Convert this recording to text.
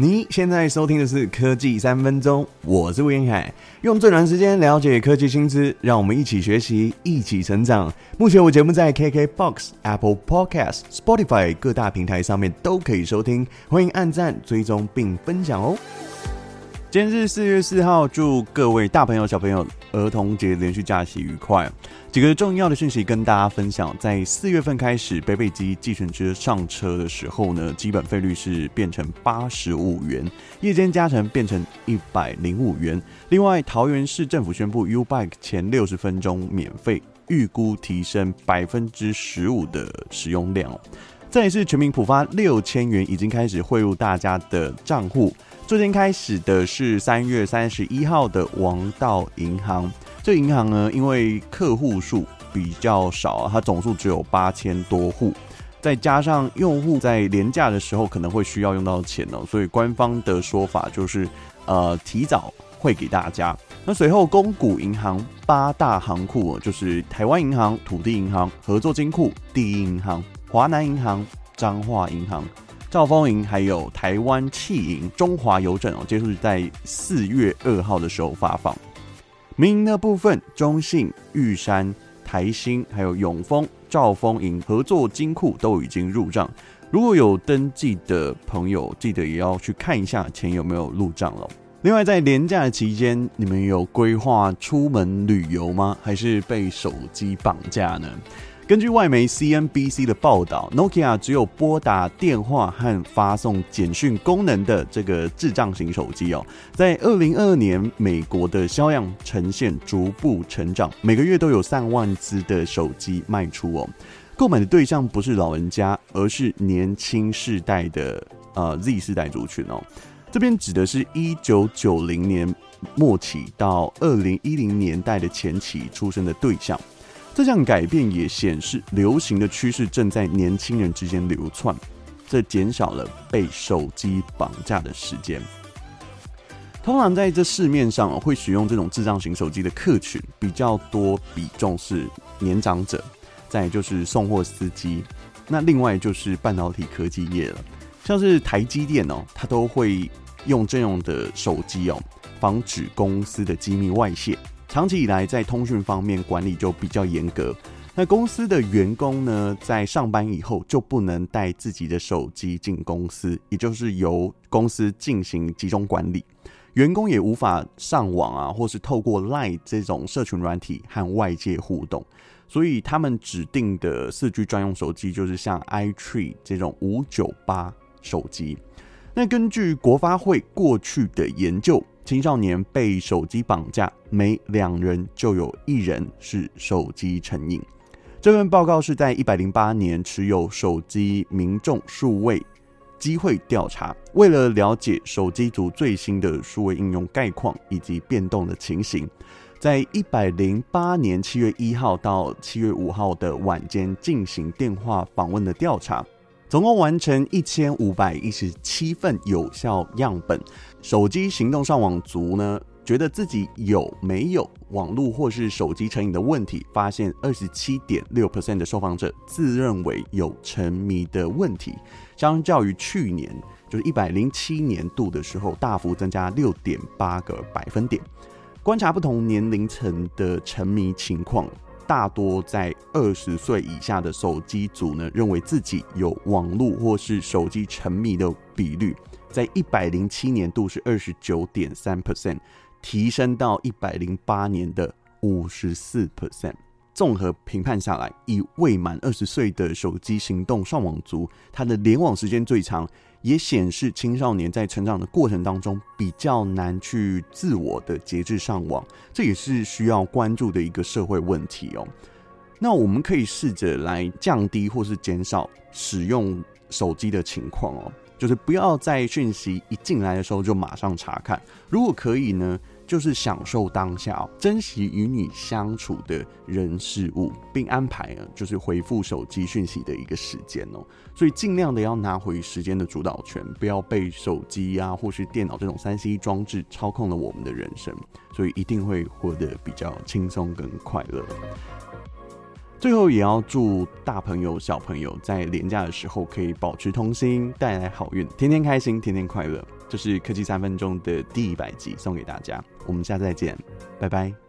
你现在收听的是科技三分钟，我是吴彦凯，用最短时间了解科技新知，让我们一起学习，一起成长。目前我节目在 KKBOX、Apple Podcast、Spotify 各大平台上面都可以收听，欢迎按赞、追踪并分享哦。今天是四月四号，祝各位大朋友、小朋友儿童节连续假期愉快。几个重要的讯息跟大家分享，在四月份开始，北北基计程车上车的时候呢，基本费率是变成八十五元，夜间加成变成一百零五元。另外，桃园市政府宣布 U-Bike 前六十分钟免费，预估提升百分之十五的使用量。再来是全民普发六千元，已经开始汇入大家的账户。昨天开始的是三月三十一号的王道银行，这银行呢，因为客户数比较少，它总数只有八千多户，再加上用户在连假的时候可能会需要用到钱哦，所以官方的说法就是，呃，提早汇给大家。那随后公股银行八大行库就是台湾银行、土地银行、合作金库、第一银行、华南银行、彰化银行。兆丰银还有台湾企银、中华邮政哦，皆是在四月二号的时候发放。民营的部分，中信、玉山、台新还有永丰、兆丰银、合作金库都已经入账。如果有登记的朋友，记得也要去看一下钱有没有入账了。另外，在连假期间，你们有规划出门旅游吗？还是被手机绑架呢？根据外媒 CNBC 的报道，Nokia 只有拨打电话和发送简讯功能的这个智障型手机哦，在二零二二年，美国的销量呈现逐步成长，每个月都有上万支的手机卖出哦。购买的对象不是老人家，而是年轻世代的呃 Z 世代族群哦。这边指的是一九九零年末期到二零一零年代的前期出生的对象。这项改变也显示，流行的趋势正在年轻人之间流窜，这减少了被手机绑架的时间。通常在这市面上会使用这种智障型手机的客群比较多，比重是年长者，再就是送货司机，那另外就是半导体科技业了，像是台积电哦，它都会用这样的手机哦，防止公司的机密外泄。长期以来，在通讯方面管理就比较严格。那公司的员工呢，在上班以后就不能带自己的手机进公司，也就是由公司进行集中管理。员工也无法上网啊，或是透过 LINE 这种社群软体和外界互动。所以他们指定的四 G 专用手机就是像 iTree 这种五九八手机。那根据国发会过去的研究。青少年被手机绑架，每两人就有一人是手机成瘾。这份报告是在一百零八年持有手机民众数位机会调查，为了了解手机族最新的数位应用概况以及变动的情形，在一百零八年七月一号到七月五号的晚间进行电话访问的调查。总共完成一千五百一十七份有效样本。手机行动上网族呢，觉得自己有没有网络或是手机成瘾的问题？发现二十七点六 percent 的受访者自认为有沉迷的问题，相较于去年就是一百零七年度的时候，大幅增加六点八个百分点。观察不同年龄层的沉迷情况。大多在二十岁以下的手机族呢，认为自己有网络或是手机沉迷的比率，在一百零七年度是二十九点三 percent，提升到一百零八年的五十四 percent。综合评判下来，以未满二十岁的手机行动上网族，他的联网时间最长。也显示青少年在成长的过程当中比较难去自我的节制上网，这也是需要关注的一个社会问题哦。那我们可以试着来降低或是减少使用手机的情况哦，就是不要在讯息一进来的时候就马上查看，如果可以呢，就是享受当下，珍惜与你相处的人事物，并安排啊，就是回复手机讯息的一个时间哦。所以尽量的要拿回时间的主导权，不要被手机啊或是电脑这种三 C 装置操控了我们的人生。所以一定会活得比较轻松跟快乐。最后也要祝大朋友小朋友在连假的时候可以保持童心，带来好运，天天开心，天天快乐。就是科技三分钟的第一百集送给大家。我们下次再见，拜拜。